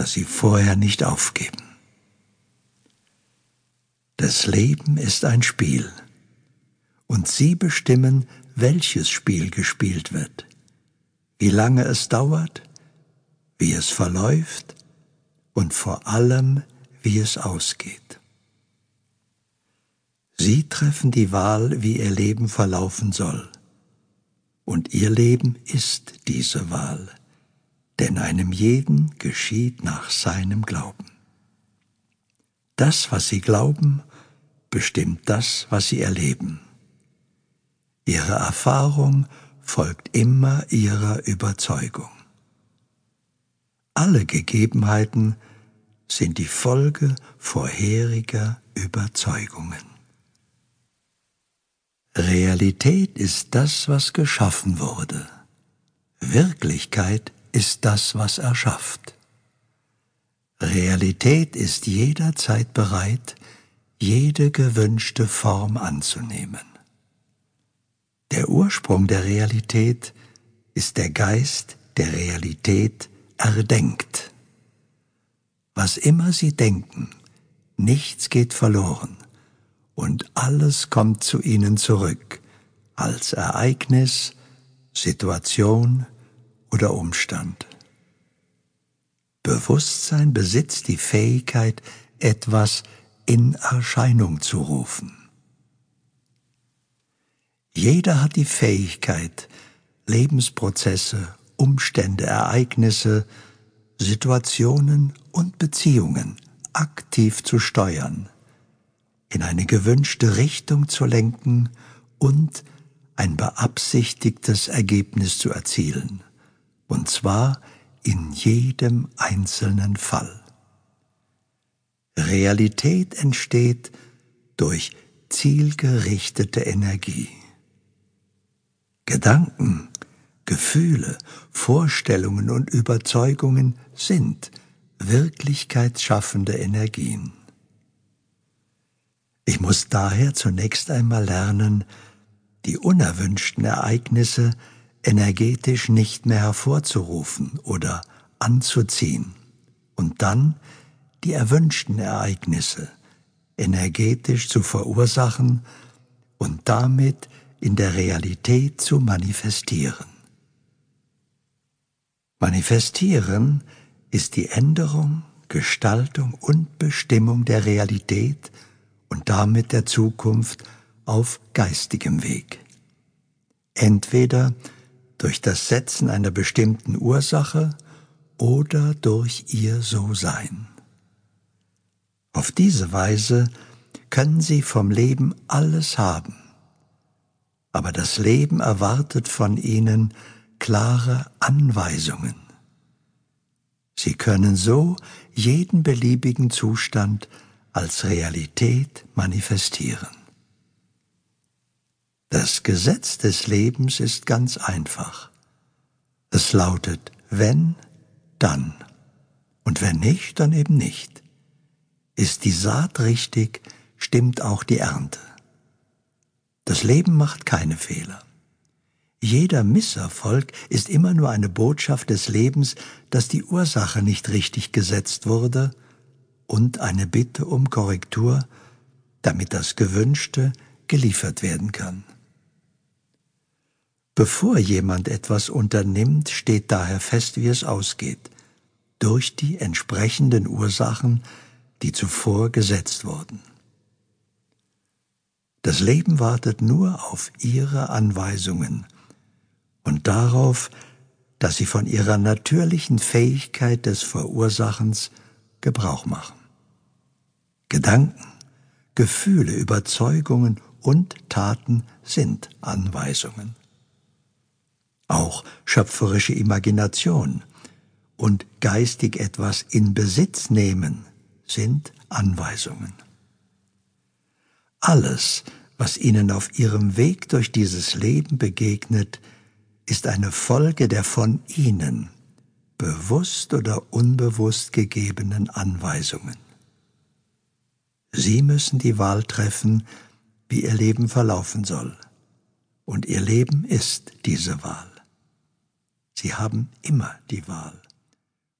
das Sie vorher nicht aufgeben. Das Leben ist ein Spiel, und Sie bestimmen, welches Spiel gespielt wird, wie lange es dauert, wie es verläuft und vor allem, wie es ausgeht. Sie treffen die Wahl, wie Ihr Leben verlaufen soll, und Ihr Leben ist diese Wahl, denn einem jeden geschieht nach seinem Glauben. Das, was Sie glauben, bestimmt das, was Sie erleben. Ihre Erfahrung folgt immer Ihrer Überzeugung. Alle Gegebenheiten sind die Folge vorheriger Überzeugungen. Realität ist das, was geschaffen wurde. Wirklichkeit ist das, was erschafft. Realität ist jederzeit bereit, jede gewünschte Form anzunehmen. Der Ursprung der Realität ist der Geist, der Realität erdenkt. Was immer Sie denken, nichts geht verloren und alles kommt zu Ihnen zurück als Ereignis, Situation oder Umstand. Bewusstsein besitzt die Fähigkeit, etwas in Erscheinung zu rufen. Jeder hat die Fähigkeit, Lebensprozesse, Umstände, Ereignisse, Situationen und Beziehungen aktiv zu steuern, in eine gewünschte Richtung zu lenken und ein beabsichtigtes Ergebnis zu erzielen, und zwar in jedem einzelnen Fall. Realität entsteht durch zielgerichtete Energie. Gedanken, Gefühle, Vorstellungen und Überzeugungen sind wirklichkeitsschaffende Energien. Ich muss daher zunächst einmal lernen, die unerwünschten Ereignisse energetisch nicht mehr hervorzurufen oder anzuziehen und dann die erwünschten Ereignisse energetisch zu verursachen und damit in der Realität zu manifestieren. Manifestieren ist die Änderung, Gestaltung und Bestimmung der Realität und damit der Zukunft auf geistigem Weg. Entweder durch das Setzen einer bestimmten Ursache oder durch ihr So-Sein. Auf diese Weise können Sie vom Leben alles haben, aber das Leben erwartet von ihnen klare Anweisungen. Sie können so jeden beliebigen Zustand als Realität manifestieren. Das Gesetz des Lebens ist ganz einfach. Es lautet, wenn, dann. Und wenn nicht, dann eben nicht. Ist die Saat richtig, stimmt auch die Ernte. Das Leben macht keine Fehler. Jeder Misserfolg ist immer nur eine Botschaft des Lebens, dass die Ursache nicht richtig gesetzt wurde und eine Bitte um Korrektur, damit das Gewünschte geliefert werden kann. Bevor jemand etwas unternimmt, steht daher fest, wie es ausgeht, durch die entsprechenden Ursachen, die zuvor gesetzt wurden. Das Leben wartet nur auf ihre Anweisungen und darauf, dass sie von ihrer natürlichen Fähigkeit des Verursachens Gebrauch machen. Gedanken, Gefühle, Überzeugungen und Taten sind Anweisungen. Auch schöpferische Imagination und geistig etwas in Besitz nehmen sind Anweisungen. Alles, was ihnen auf ihrem Weg durch dieses Leben begegnet, ist eine Folge der von ihnen, bewusst oder unbewusst gegebenen Anweisungen. Sie müssen die Wahl treffen, wie ihr Leben verlaufen soll. Und ihr Leben ist diese Wahl. Sie haben immer die Wahl.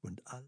Und all